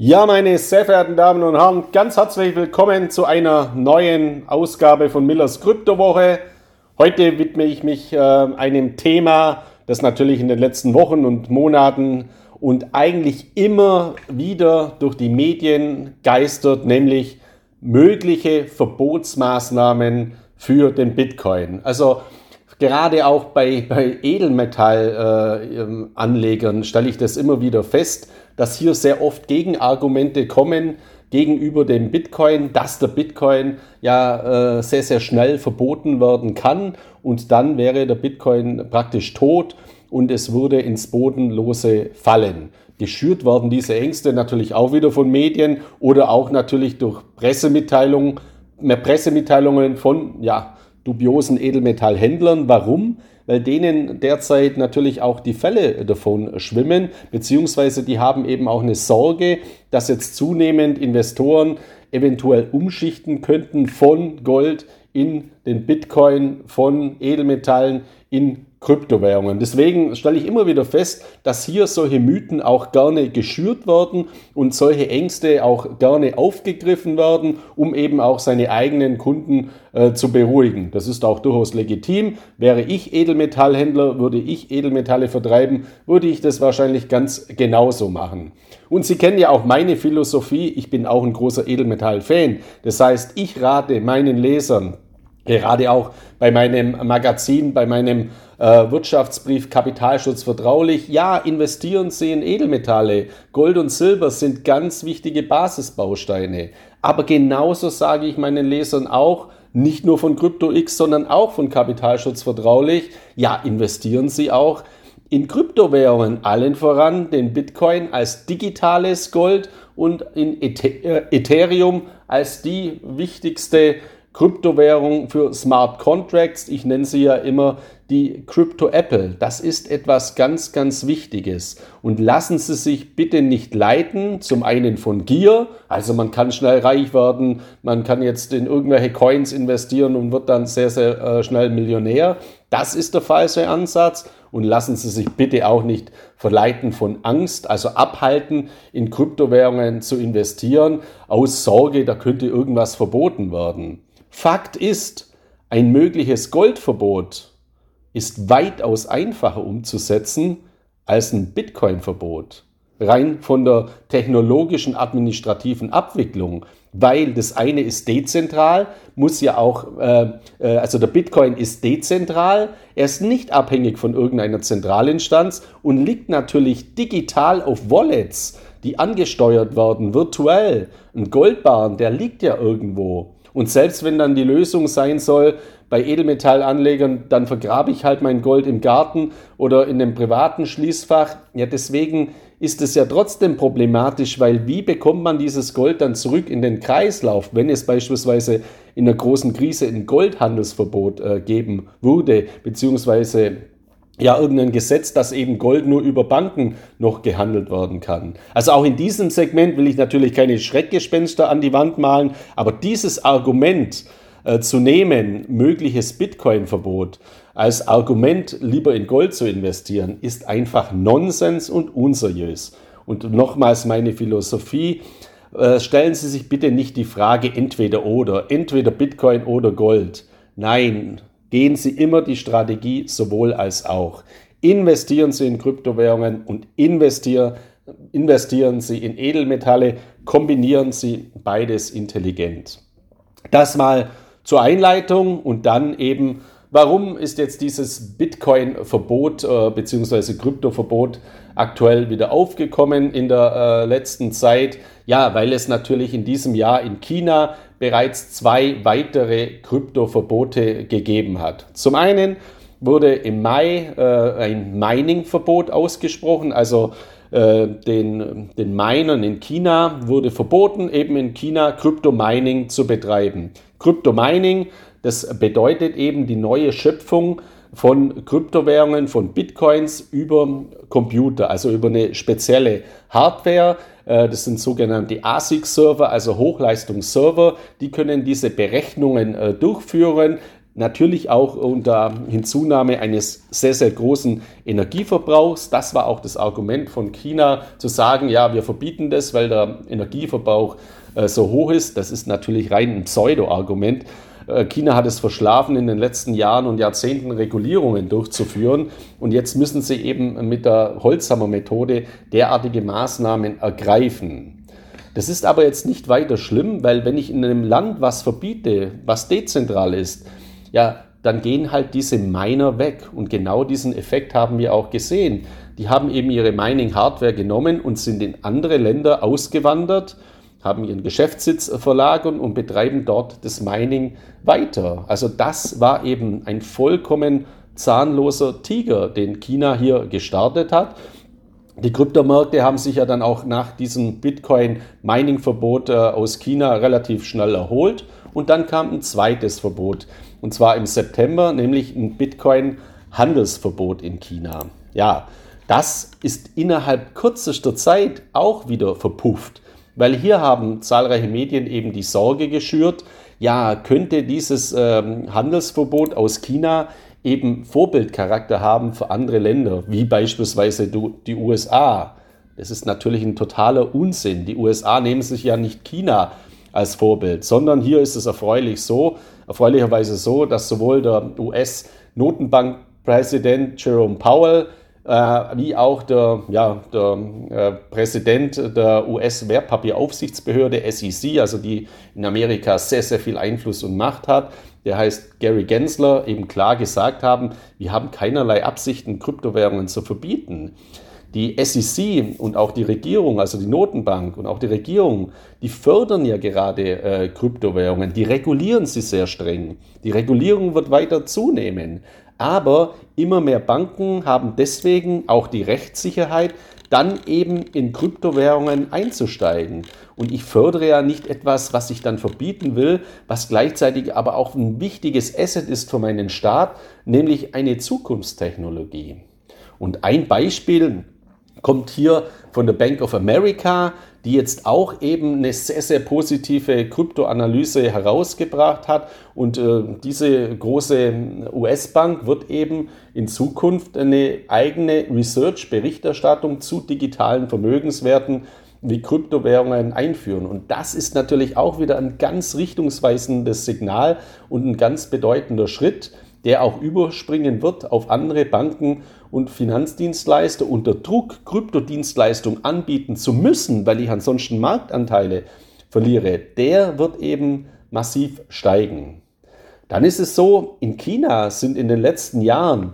Ja, meine sehr verehrten Damen und Herren, ganz herzlich willkommen zu einer neuen Ausgabe von Millers Kryptowoche. Heute widme ich mich äh, einem Thema, das natürlich in den letzten Wochen und Monaten und eigentlich immer wieder durch die Medien geistert, nämlich mögliche Verbotsmaßnahmen für den Bitcoin. Also gerade auch bei, bei Edelmetallanlegern äh, stelle ich das immer wieder fest, dass hier sehr oft Gegenargumente kommen gegenüber dem Bitcoin, dass der Bitcoin ja äh, sehr, sehr schnell verboten werden kann und dann wäre der Bitcoin praktisch tot und es würde ins Bodenlose fallen. Geschürt werden diese Ängste natürlich auch wieder von Medien oder auch natürlich durch Pressemitteilungen, Pressemitteilungen von ja, dubiosen Edelmetallhändlern. Warum? weil denen derzeit natürlich auch die Fälle davon schwimmen, beziehungsweise die haben eben auch eine Sorge, dass jetzt zunehmend Investoren eventuell umschichten könnten von Gold in den Bitcoin, von Edelmetallen in Kryptowährungen. Deswegen stelle ich immer wieder fest, dass hier solche Mythen auch gerne geschürt werden und solche Ängste auch gerne aufgegriffen werden, um eben auch seine eigenen Kunden äh, zu beruhigen. Das ist auch durchaus legitim. Wäre ich Edelmetallhändler, würde ich Edelmetalle vertreiben, würde ich das wahrscheinlich ganz genauso machen. Und Sie kennen ja auch meine Philosophie. Ich bin auch ein großer Edelmetall-Fan. Das heißt, ich rate meinen Lesern, gerade auch bei meinem Magazin, bei meinem äh, Wirtschaftsbrief Kapitalschutz vertraulich. Ja, investieren Sie in Edelmetalle. Gold und Silber sind ganz wichtige Basisbausteine. Aber genauso sage ich meinen Lesern auch, nicht nur von CryptoX, sondern auch von Kapitalschutz vertraulich. Ja, investieren Sie auch in Kryptowährungen, allen voran den Bitcoin als digitales Gold und in äh, Ethereum als die wichtigste Kryptowährung für Smart Contracts. Ich nenne sie ja immer die Crypto Apple. Das ist etwas ganz, ganz Wichtiges. Und lassen Sie sich bitte nicht leiten, zum einen von Gier, also man kann schnell reich werden, man kann jetzt in irgendwelche Coins investieren und wird dann sehr, sehr äh, schnell Millionär. Das ist der falsche Ansatz. Und lassen Sie sich bitte auch nicht verleiten von Angst, also abhalten, in Kryptowährungen zu investieren, aus Sorge, da könnte irgendwas verboten werden. Fakt ist, ein mögliches Goldverbot ist weitaus einfacher umzusetzen als ein Bitcoin-Verbot. Rein von der technologischen administrativen Abwicklung, weil das eine ist dezentral, muss ja auch, äh, äh, also der Bitcoin ist dezentral, er ist nicht abhängig von irgendeiner Zentralinstanz und liegt natürlich digital auf Wallets, die angesteuert werden, virtuell. Ein Goldbarren, der liegt ja irgendwo. Und selbst wenn dann die Lösung sein soll, bei Edelmetallanlegern, dann vergrabe ich halt mein Gold im Garten oder in einem privaten Schließfach. Ja, deswegen ist es ja trotzdem problematisch, weil wie bekommt man dieses Gold dann zurück in den Kreislauf, wenn es beispielsweise in einer großen Krise ein Goldhandelsverbot äh, geben würde, beziehungsweise ja irgendein Gesetz, dass eben Gold nur über Banken noch gehandelt werden kann. Also auch in diesem Segment will ich natürlich keine Schreckgespenster an die Wand malen, aber dieses Argument äh, zu nehmen, mögliches Bitcoin-Verbot als Argument lieber in Gold zu investieren, ist einfach Nonsens und unseriös. Und nochmals meine Philosophie, äh, stellen Sie sich bitte nicht die Frage entweder oder, entweder Bitcoin oder Gold. Nein, gehen Sie immer die Strategie sowohl als auch. Investieren Sie in Kryptowährungen und investieren, investieren Sie in Edelmetalle, kombinieren Sie beides intelligent. Das mal zur Einleitung und dann eben, warum ist jetzt dieses Bitcoin-Verbot äh, bzw. Krypto-Verbot aktuell wieder aufgekommen in der äh, letzten Zeit? Ja, weil es natürlich in diesem Jahr in China bereits zwei weitere Kryptoverbote gegeben hat. Zum einen wurde im Mai äh, ein Mining-Verbot ausgesprochen, also äh, den, den Minern in China wurde verboten, eben in China Kryptomining zu betreiben. Kryptomining, das bedeutet eben die neue Schöpfung von Kryptowährungen, von Bitcoins über Computer, also über eine spezielle Hardware. Äh, das sind sogenannte ASIC-Server, also Hochleistungsserver. Die können diese Berechnungen äh, durchführen Natürlich auch unter Hinzunahme eines sehr, sehr großen Energieverbrauchs. Das war auch das Argument von China, zu sagen, ja, wir verbieten das, weil der Energieverbrauch äh, so hoch ist. Das ist natürlich rein ein Pseudo-Argument. Äh, China hat es verschlafen, in den letzten Jahren und Jahrzehnten Regulierungen durchzuführen. Und jetzt müssen sie eben mit der Holzhammer-Methode derartige Maßnahmen ergreifen. Das ist aber jetzt nicht weiter schlimm, weil wenn ich in einem Land was verbiete, was dezentral ist, ja, dann gehen halt diese Miner weg. Und genau diesen Effekt haben wir auch gesehen. Die haben eben ihre Mining-Hardware genommen und sind in andere Länder ausgewandert, haben ihren Geschäftssitz verlagert und betreiben dort das Mining weiter. Also das war eben ein vollkommen zahnloser Tiger, den China hier gestartet hat. Die Kryptomärkte haben sich ja dann auch nach diesem Bitcoin-Mining-Verbot äh, aus China relativ schnell erholt. Und dann kam ein zweites Verbot und zwar im September, nämlich ein Bitcoin-Handelsverbot in China. Ja, das ist innerhalb kürzester Zeit auch wieder verpufft, weil hier haben zahlreiche Medien eben die Sorge geschürt, ja, könnte dieses ähm, Handelsverbot aus China eben Vorbildcharakter haben für andere Länder, wie beispielsweise die USA. Das ist natürlich ein totaler Unsinn. Die USA nehmen sich ja nicht China als Vorbild, sondern hier ist es erfreulich so, erfreulicherweise so, dass sowohl der US-Notenbankpräsident Jerome Powell wie auch der, ja, der äh, Präsident der US-Wertpapieraufsichtsbehörde SEC, also die in Amerika sehr, sehr viel Einfluss und Macht hat, der heißt Gary Gensler, eben klar gesagt haben, wir haben keinerlei Absichten, Kryptowährungen zu verbieten. Die SEC und auch die Regierung, also die Notenbank und auch die Regierung, die fördern ja gerade äh, Kryptowährungen, die regulieren sie sehr streng. Die Regulierung wird weiter zunehmen. Aber immer mehr Banken haben deswegen auch die Rechtssicherheit, dann eben in Kryptowährungen einzusteigen. Und ich fördere ja nicht etwas, was ich dann verbieten will, was gleichzeitig aber auch ein wichtiges Asset ist für meinen Staat, nämlich eine Zukunftstechnologie. Und ein Beispiel, kommt hier von der Bank of America, die jetzt auch eben eine sehr, sehr positive Kryptoanalyse herausgebracht hat. Und äh, diese große US-Bank wird eben in Zukunft eine eigene Research-Berichterstattung zu digitalen Vermögenswerten wie Kryptowährungen einführen. Und das ist natürlich auch wieder ein ganz richtungsweisendes Signal und ein ganz bedeutender Schritt, der auch überspringen wird auf andere Banken und Finanzdienstleister unter Druck, Kryptodienstleistungen anbieten zu müssen, weil ich ansonsten Marktanteile verliere, der wird eben massiv steigen. Dann ist es so, in China sind in den letzten Jahren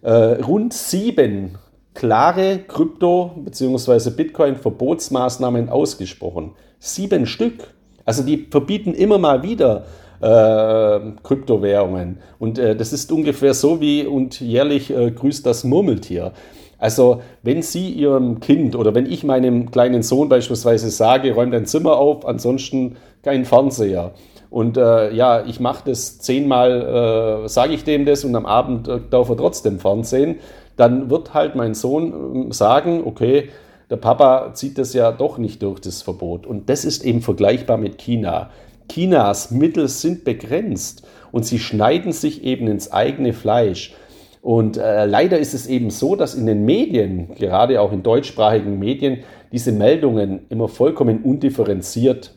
äh, rund sieben klare Krypto- bzw. Bitcoin-Verbotsmaßnahmen ausgesprochen. Sieben Stück. Also die verbieten immer mal wieder äh, Kryptowährungen. Und äh, das ist ungefähr so wie und jährlich äh, grüßt das Murmeltier. Also wenn Sie Ihrem Kind oder wenn ich meinem kleinen Sohn beispielsweise sage, räum dein Zimmer auf, ansonsten kein Fernseher. Und äh, ja, ich mache das zehnmal, äh, sage ich dem das und am Abend äh, darf er trotzdem Fernsehen, dann wird halt mein Sohn äh, sagen, okay, der Papa zieht das ja doch nicht durch das Verbot. Und das ist eben vergleichbar mit China. Chinas Mittel sind begrenzt und sie schneiden sich eben ins eigene Fleisch. Und äh, leider ist es eben so, dass in den Medien, gerade auch in deutschsprachigen Medien, diese Meldungen immer vollkommen undifferenziert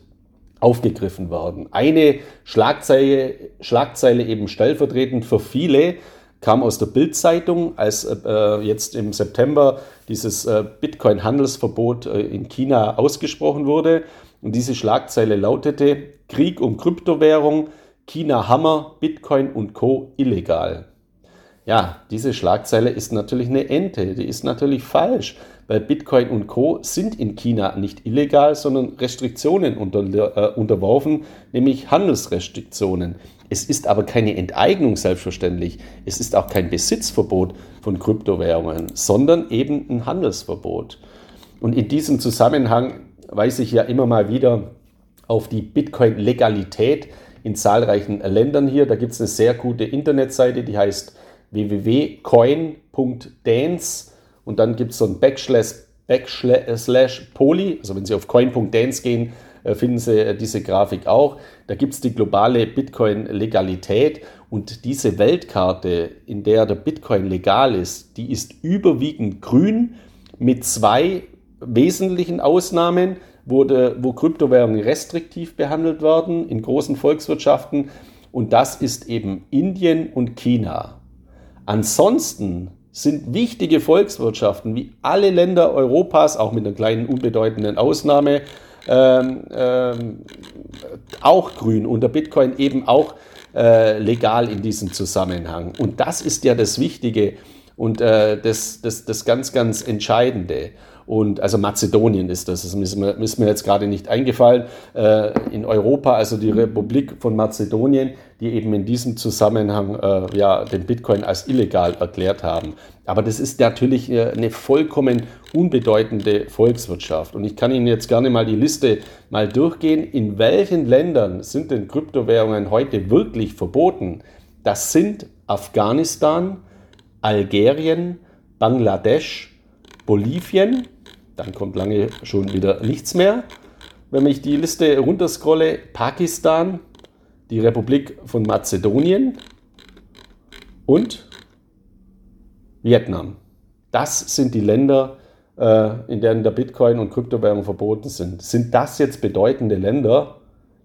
aufgegriffen werden. Eine Schlagzeile, Schlagzeile eben stellvertretend für viele kam aus der Bildzeitung, als äh, jetzt im September dieses äh, Bitcoin-Handelsverbot äh, in China ausgesprochen wurde. Und diese Schlagzeile lautete, Krieg um Kryptowährung, China Hammer, Bitcoin und Co. illegal. Ja, diese Schlagzeile ist natürlich eine Ente, die ist natürlich falsch, weil Bitcoin und Co. sind in China nicht illegal, sondern Restriktionen unter, äh, unterworfen, nämlich Handelsrestriktionen. Es ist aber keine Enteignung selbstverständlich, es ist auch kein Besitzverbot von Kryptowährungen, sondern eben ein Handelsverbot. Und in diesem Zusammenhang weise ich ja immer mal wieder auf die Bitcoin-Legalität in zahlreichen Ländern hier. Da gibt es eine sehr gute Internetseite, die heißt www.coin.dance und dann gibt es so ein Backslash, Backslash Poly. Also wenn Sie auf coin.dance gehen, finden Sie äh, diese Grafik auch. Da gibt es die globale Bitcoin-Legalität und diese Weltkarte, in der der Bitcoin legal ist, die ist überwiegend grün mit zwei wesentlichen Ausnahmen, wo, de, wo Kryptowährungen restriktiv behandelt werden in großen Volkswirtschaften. Und das ist eben Indien und China. Ansonsten sind wichtige Volkswirtschaften wie alle Länder Europas, auch mit einer kleinen unbedeutenden Ausnahme, ähm, ähm, auch grün und der Bitcoin eben auch äh, legal in diesem Zusammenhang. Und das ist ja das Wichtige und äh, das, das, das ganz, ganz Entscheidende. Und also Mazedonien ist das, das ist mir, ist mir jetzt gerade nicht eingefallen. Äh, in Europa, also die Republik von Mazedonien, die eben in diesem Zusammenhang äh, ja, den Bitcoin als illegal erklärt haben. Aber das ist natürlich äh, eine vollkommen unbedeutende Volkswirtschaft. Und ich kann Ihnen jetzt gerne mal die Liste mal durchgehen. In welchen Ländern sind denn Kryptowährungen heute wirklich verboten? Das sind Afghanistan, Algerien, Bangladesch, Bolivien, dann kommt lange schon wieder nichts mehr. Wenn ich die Liste runterscrolle, Pakistan, die Republik von Mazedonien und Vietnam. Das sind die Länder, äh, in denen der Bitcoin und Kryptowährung verboten sind. Sind das jetzt bedeutende Länder?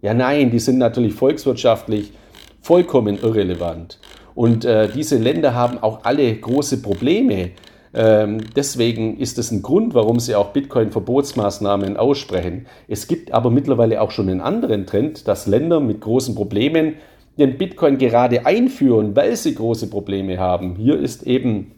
Ja, nein, die sind natürlich volkswirtschaftlich vollkommen irrelevant. Und äh, diese Länder haben auch alle große Probleme deswegen ist es ein Grund, warum sie auch Bitcoin-Verbotsmaßnahmen aussprechen. Es gibt aber mittlerweile auch schon einen anderen Trend, dass Länder mit großen Problemen den Bitcoin gerade einführen, weil sie große Probleme haben. Hier ist eben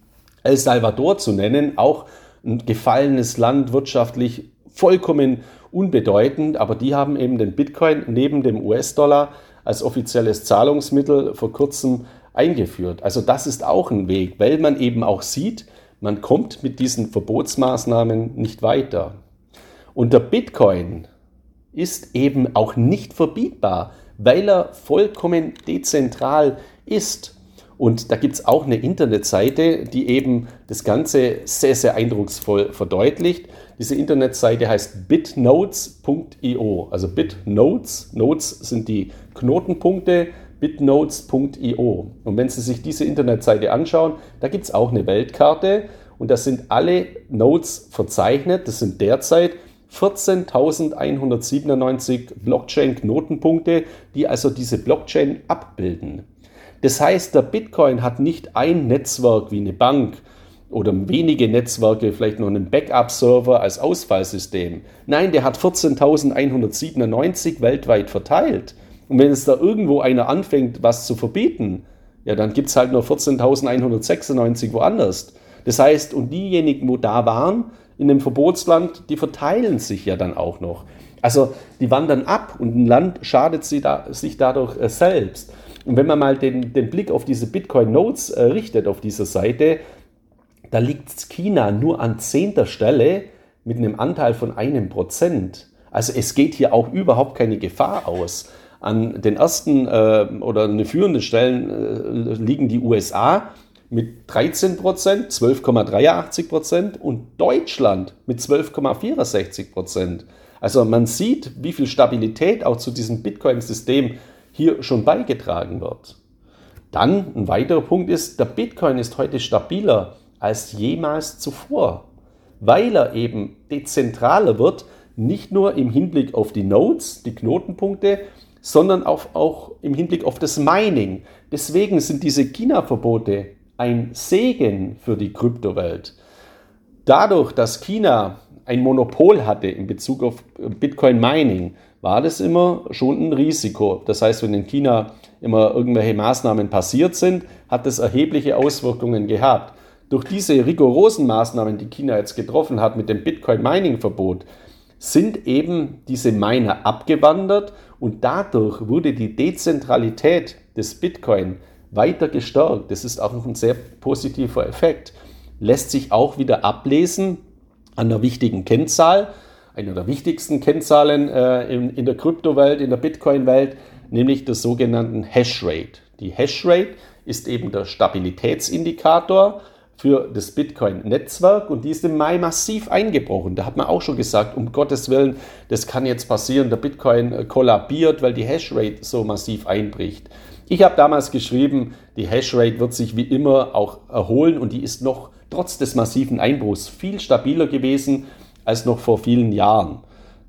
El Salvador zu nennen, auch ein gefallenes Land wirtschaftlich vollkommen unbedeutend, aber die haben eben den Bitcoin neben dem US-Dollar als offizielles Zahlungsmittel vor kurzem eingeführt. Also das ist auch ein Weg, weil man eben auch sieht, man kommt mit diesen Verbotsmaßnahmen nicht weiter. Und der Bitcoin ist eben auch nicht verbietbar, weil er vollkommen dezentral ist. Und da gibt es auch eine Internetseite, die eben das Ganze sehr, sehr eindrucksvoll verdeutlicht. Diese Internetseite heißt bitnotes.io. Also Bitnotes, Notes sind die Knotenpunkte, bitnotes.io. Und wenn Sie sich diese Internetseite anschauen, da gibt es auch eine Weltkarte und da sind alle Nodes verzeichnet. Das sind derzeit 14.197 Blockchain-Knotenpunkte, die also diese Blockchain abbilden. Das heißt, der Bitcoin hat nicht ein Netzwerk wie eine Bank oder wenige Netzwerke, vielleicht noch einen Backup-Server als Ausfallsystem. Nein, der hat 14.197 weltweit verteilt. Und wenn es da irgendwo einer anfängt, was zu verbieten, ja, dann gibt es halt nur 14.196 woanders. Das heißt, und diejenigen, wo da waren, in dem Verbotsland, die verteilen sich ja dann auch noch. Also die wandern ab und ein Land schadet sie da, sich dadurch äh, selbst. Und wenn man mal den, den Blick auf diese Bitcoin-Notes äh, richtet auf dieser Seite, da liegt China nur an zehnter Stelle mit einem Anteil von einem Prozent. Also es geht hier auch überhaupt keine Gefahr aus. An den ersten äh, oder eine führenden Stellen äh, liegen die USA mit 13 Prozent, 12,83 Prozent und Deutschland mit 12,64 Prozent. Also man sieht, wie viel Stabilität auch zu diesem Bitcoin-System hier schon beigetragen wird. Dann ein weiterer Punkt ist, der Bitcoin ist heute stabiler als jemals zuvor, weil er eben dezentraler wird, nicht nur im Hinblick auf die Nodes, die Knotenpunkte, sondern auch, auch im Hinblick auf das Mining. Deswegen sind diese China-Verbote ein Segen für die Kryptowelt. Dadurch, dass China ein Monopol hatte in Bezug auf Bitcoin Mining, war das immer schon ein Risiko. Das heißt, wenn in China immer irgendwelche Maßnahmen passiert sind, hat das erhebliche Auswirkungen gehabt. Durch diese rigorosen Maßnahmen, die China jetzt getroffen hat mit dem Bitcoin Mining Verbot, sind eben diese Miner abgewandert und dadurch wurde die Dezentralität des Bitcoin weiter gestärkt. Das ist auch noch ein sehr positiver Effekt. Lässt sich auch wieder ablesen an einer wichtigen Kennzahl, einer der wichtigsten Kennzahlen äh, in, in der Kryptowelt, in der Bitcoin-Welt, nämlich der sogenannten Hashrate. Die Hashrate ist eben der Stabilitätsindikator für das Bitcoin-Netzwerk und die ist im Mai massiv eingebrochen. Da hat man auch schon gesagt, um Gottes Willen, das kann jetzt passieren, der Bitcoin äh, kollabiert, weil die Hashrate so massiv einbricht. Ich habe damals geschrieben, die Hashrate wird sich wie immer auch erholen und die ist noch trotz des massiven Einbruchs viel stabiler gewesen als noch vor vielen Jahren.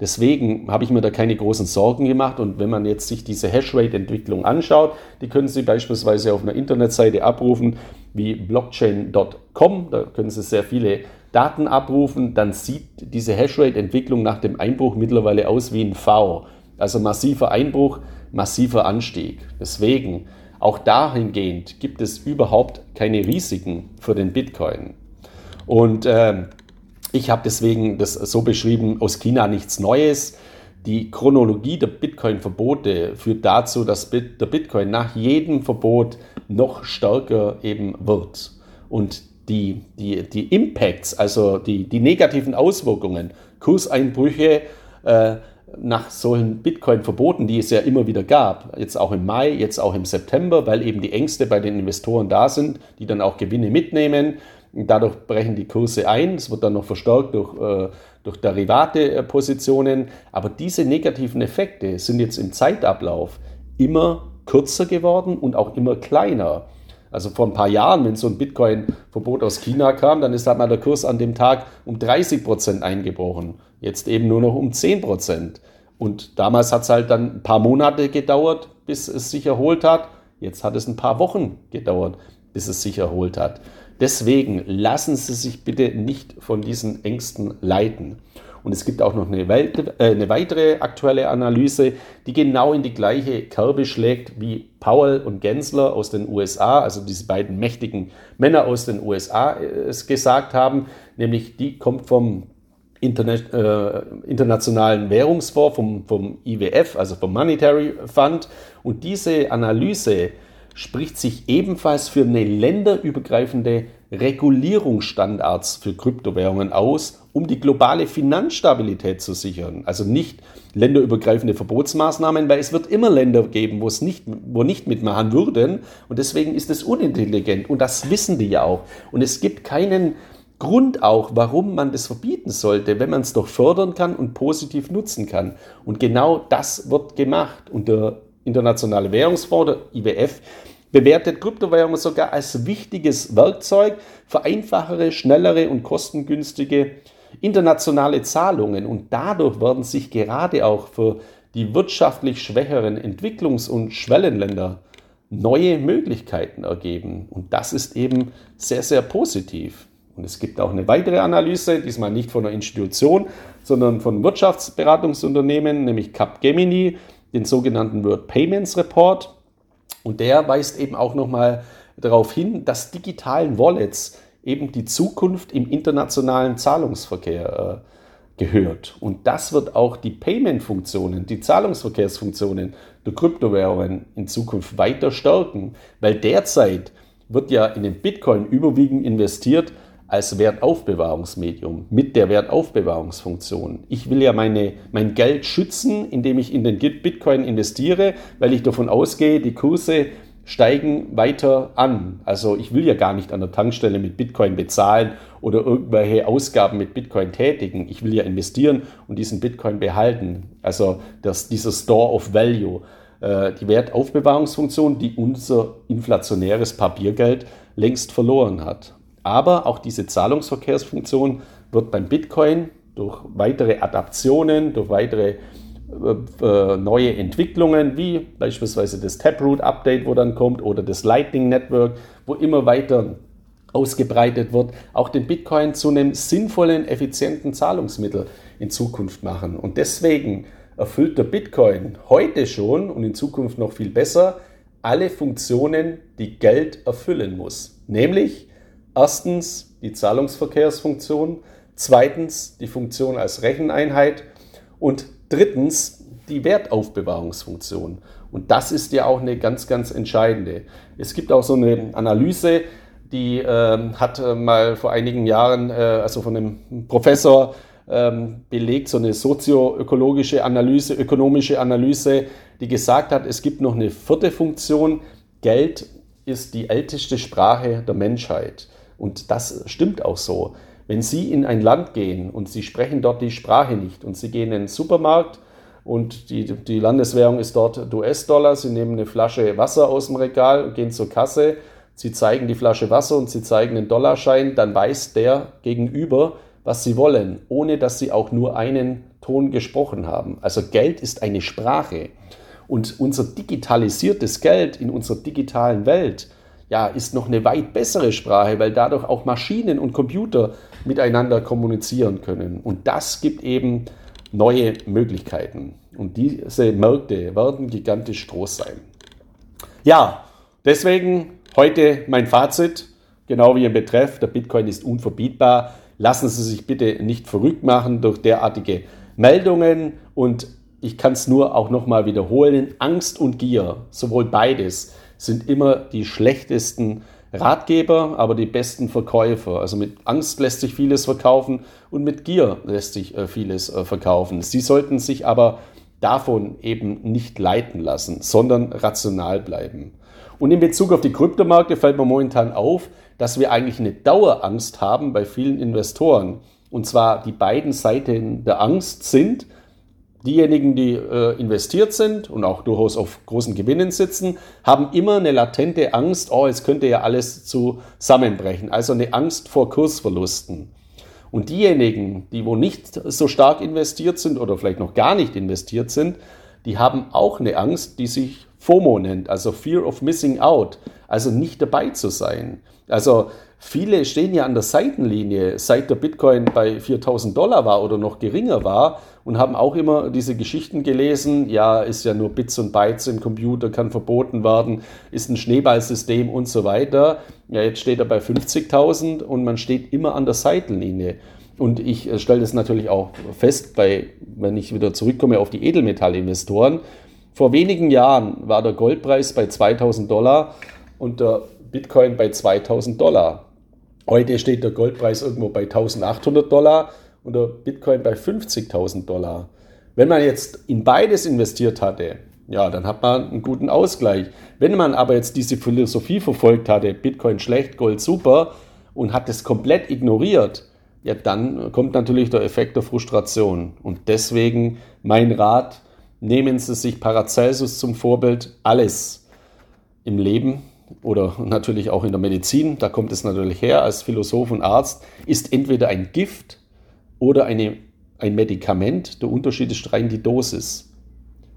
Deswegen habe ich mir da keine großen Sorgen gemacht. Und wenn man jetzt sich diese Hashrate-Entwicklung anschaut, die können Sie beispielsweise auf einer Internetseite abrufen wie blockchain.com. Da können Sie sehr viele Daten abrufen. Dann sieht diese Hashrate-Entwicklung nach dem Einbruch mittlerweile aus wie ein V. Also massiver Einbruch, massiver Anstieg. Deswegen, auch dahingehend gibt es überhaupt keine Risiken für den Bitcoin. Und äh, ich habe deswegen das so beschrieben, aus China nichts Neues. Die Chronologie der Bitcoin-Verbote führt dazu, dass der Bitcoin nach jedem Verbot noch stärker eben wird. Und die, die, die Impacts, also die, die negativen Auswirkungen, Kurseinbrüche äh, nach solchen Bitcoin-Verboten, die es ja immer wieder gab, jetzt auch im Mai, jetzt auch im September, weil eben die Ängste bei den Investoren da sind, die dann auch Gewinne mitnehmen Dadurch brechen die Kurse ein. Es wird dann noch verstärkt durch, äh, durch Derivate-Positionen. Aber diese negativen Effekte sind jetzt im Zeitablauf immer kürzer geworden und auch immer kleiner. Also vor ein paar Jahren, wenn so ein Bitcoin-Verbot aus China kam, dann ist halt mal der Kurs an dem Tag um 30 Prozent eingebrochen. Jetzt eben nur noch um 10 Prozent. Und damals hat es halt dann ein paar Monate gedauert, bis es sich erholt hat. Jetzt hat es ein paar Wochen gedauert, bis es sich erholt hat. Deswegen lassen Sie sich bitte nicht von diesen Ängsten leiten. Und es gibt auch noch eine, äh, eine, weitere aktuelle Analyse, die genau in die gleiche Kerbe schlägt, wie Powell und Gensler aus den USA, also diese beiden mächtigen Männer aus den USA, äh, es gesagt haben. Nämlich die kommt vom Internet, äh, Internationalen Währungsfonds, vom, vom IWF, also vom Monetary Fund. Und diese Analyse spricht sich ebenfalls für eine länderübergreifende Regulierungsstandards für Kryptowährungen aus, um die globale Finanzstabilität zu sichern. Also nicht länderübergreifende Verbotsmaßnahmen, weil es wird immer Länder geben, wo es nicht, wo nicht mitmachen würden. Und deswegen ist es unintelligent. Und das wissen die ja auch. Und es gibt keinen Grund auch, warum man das verbieten sollte, wenn man es doch fördern kann und positiv nutzen kann. Und genau das wird gemacht. Und der Internationale Währungsfonds, der IWF, bewertet Kryptowährungen sogar als wichtiges Werkzeug für einfachere, schnellere und kostengünstige internationale Zahlungen. Und dadurch werden sich gerade auch für die wirtschaftlich schwächeren Entwicklungs- und Schwellenländer neue Möglichkeiten ergeben. Und das ist eben sehr, sehr positiv. Und es gibt auch eine weitere Analyse, diesmal nicht von einer Institution, sondern von Wirtschaftsberatungsunternehmen, nämlich Capgemini, den sogenannten World Payments Report. Und der weist eben auch nochmal darauf hin, dass digitalen Wallets eben die Zukunft im internationalen Zahlungsverkehr äh, gehört. Und das wird auch die Payment-Funktionen, die Zahlungsverkehrsfunktionen der Kryptowährungen in Zukunft weiter stärken, weil derzeit wird ja in den Bitcoin überwiegend investiert, als Wertaufbewahrungsmedium mit der Wertaufbewahrungsfunktion. Ich will ja meine, mein Geld schützen, indem ich in den Bitcoin investiere, weil ich davon ausgehe, die Kurse steigen weiter an. Also ich will ja gar nicht an der Tankstelle mit Bitcoin bezahlen oder irgendwelche Ausgaben mit Bitcoin tätigen. Ich will ja investieren und diesen Bitcoin behalten. Also das, dieser Store of Value, äh, die Wertaufbewahrungsfunktion, die unser inflationäres Papiergeld längst verloren hat. Aber auch diese Zahlungsverkehrsfunktion wird beim Bitcoin durch weitere Adaptionen, durch weitere äh, äh, neue Entwicklungen, wie beispielsweise das Taproot-Update, wo dann kommt, oder das Lightning Network, wo immer weiter ausgebreitet wird, auch den Bitcoin zu einem sinnvollen, effizienten Zahlungsmittel in Zukunft machen. Und deswegen erfüllt der Bitcoin heute schon und in Zukunft noch viel besser alle Funktionen, die Geld erfüllen muss. Nämlich Erstens die Zahlungsverkehrsfunktion, zweitens die Funktion als Recheneinheit und drittens die Wertaufbewahrungsfunktion. Und das ist ja auch eine ganz, ganz entscheidende. Es gibt auch so eine Analyse, die äh, hat mal vor einigen Jahren, äh, also von einem Professor, ähm, belegt, so eine sozioökologische Analyse, ökonomische Analyse, die gesagt hat, es gibt noch eine vierte Funktion. Geld ist die älteste Sprache der Menschheit. Und das stimmt auch so. Wenn Sie in ein Land gehen und Sie sprechen dort die Sprache nicht und Sie gehen in den Supermarkt und die, die Landeswährung ist dort US-Dollar, Sie nehmen eine Flasche Wasser aus dem Regal und gehen zur Kasse, Sie zeigen die Flasche Wasser und Sie zeigen den Dollarschein, dann weiß der gegenüber, was Sie wollen, ohne dass Sie auch nur einen Ton gesprochen haben. Also Geld ist eine Sprache. Und unser digitalisiertes Geld in unserer digitalen Welt, ja, ist noch eine weit bessere Sprache, weil dadurch auch Maschinen und Computer miteinander kommunizieren können. Und das gibt eben neue Möglichkeiten. Und diese Märkte werden gigantisch groß sein. Ja, deswegen heute mein Fazit, genau wie im Betreff, der Bitcoin ist unverbietbar. Lassen Sie sich bitte nicht verrückt machen durch derartige Meldungen und ich kann es nur auch nochmal wiederholen, Angst und Gier, sowohl beides, sind immer die schlechtesten Ratgeber, aber die besten Verkäufer. Also mit Angst lässt sich vieles verkaufen und mit Gier lässt sich äh, vieles äh, verkaufen. Sie sollten sich aber davon eben nicht leiten lassen, sondern rational bleiben. Und in Bezug auf die Kryptomärkte fällt mir momentan auf, dass wir eigentlich eine Dauerangst haben bei vielen Investoren. Und zwar die beiden Seiten der Angst sind, Diejenigen, die äh, investiert sind und auch durchaus auf großen Gewinnen sitzen, haben immer eine latente Angst, oh, es könnte ja alles zusammenbrechen. Also eine Angst vor Kursverlusten. Und diejenigen, die wo nicht so stark investiert sind oder vielleicht noch gar nicht investiert sind, die haben auch eine Angst, die sich FOMO nennt, also Fear of Missing Out, also nicht dabei zu sein. Also viele stehen ja an der Seitenlinie, seit der Bitcoin bei 4000 Dollar war oder noch geringer war und haben auch immer diese Geschichten gelesen, ja, ist ja nur Bits und Bytes im Computer, kann verboten werden, ist ein Schneeballsystem und so weiter. Ja, jetzt steht er bei 50.000 und man steht immer an der Seitenlinie. Und ich äh, stelle das natürlich auch fest, bei, wenn ich wieder zurückkomme auf die Edelmetallinvestoren. Vor wenigen Jahren war der Goldpreis bei 2000 Dollar und der Bitcoin bei 2000 Dollar. Heute steht der Goldpreis irgendwo bei 1800 Dollar und der Bitcoin bei 50.000 Dollar. Wenn man jetzt in beides investiert hatte, ja, dann hat man einen guten Ausgleich. Wenn man aber jetzt diese Philosophie verfolgt hatte, Bitcoin schlecht, Gold super und hat es komplett ignoriert, ja, dann kommt natürlich der Effekt der Frustration. Und deswegen mein Rat, nehmen Sie sich Paracelsus zum Vorbild. Alles im Leben oder natürlich auch in der Medizin, da kommt es natürlich her als Philosoph und Arzt, ist entweder ein Gift oder eine, ein Medikament. Der Unterschied ist rein die Dosis.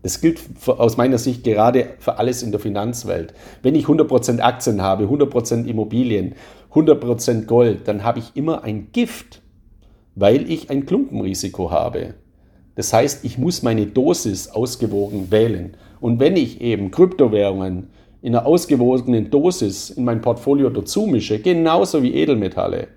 Das gilt für, aus meiner Sicht gerade für alles in der Finanzwelt. Wenn ich 100% Aktien habe, 100% Immobilien, 100% Gold, dann habe ich immer ein Gift, weil ich ein Klumpenrisiko habe. Das heißt, ich muss meine Dosis ausgewogen wählen. Und wenn ich eben Kryptowährungen in einer ausgewogenen Dosis in mein Portfolio dazu mische, genauso wie Edelmetalle,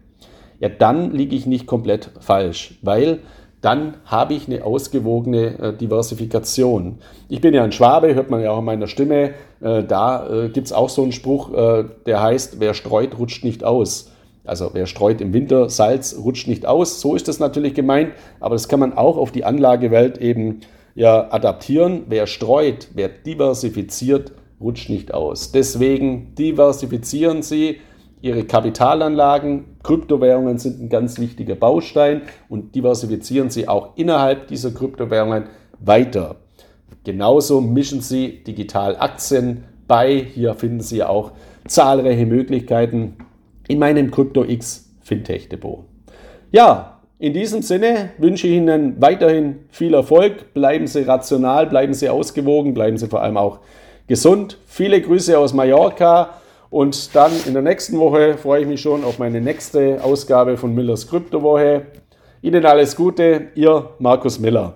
ja, dann liege ich nicht komplett falsch, weil dann habe ich eine ausgewogene äh, Diversifikation. Ich bin ja ein Schwabe, hört man ja auch in meiner Stimme. Äh, da äh, gibt es auch so einen Spruch, äh, der heißt, wer streut, rutscht nicht aus. Also wer streut im Winter Salz, rutscht nicht aus. So ist das natürlich gemeint, aber das kann man auch auf die Anlagewelt eben ja adaptieren. Wer streut, wer diversifiziert, rutscht nicht aus. Deswegen diversifizieren Sie Ihre Kapitalanlagen. Kryptowährungen sind ein ganz wichtiger Baustein und diversifizieren Sie auch innerhalb dieser Kryptowährungen weiter. Genauso mischen Sie digital Aktien bei. Hier finden Sie auch zahlreiche Möglichkeiten in meinem CryptoX Fintech Depot. Ja, in diesem Sinne wünsche ich Ihnen weiterhin viel Erfolg. Bleiben Sie rational, bleiben Sie ausgewogen, bleiben Sie vor allem auch gesund. Viele Grüße aus Mallorca und dann in der nächsten Woche freue ich mich schon auf meine nächste Ausgabe von Millers Kryptowoche. Ihnen alles Gute, Ihr Markus Miller.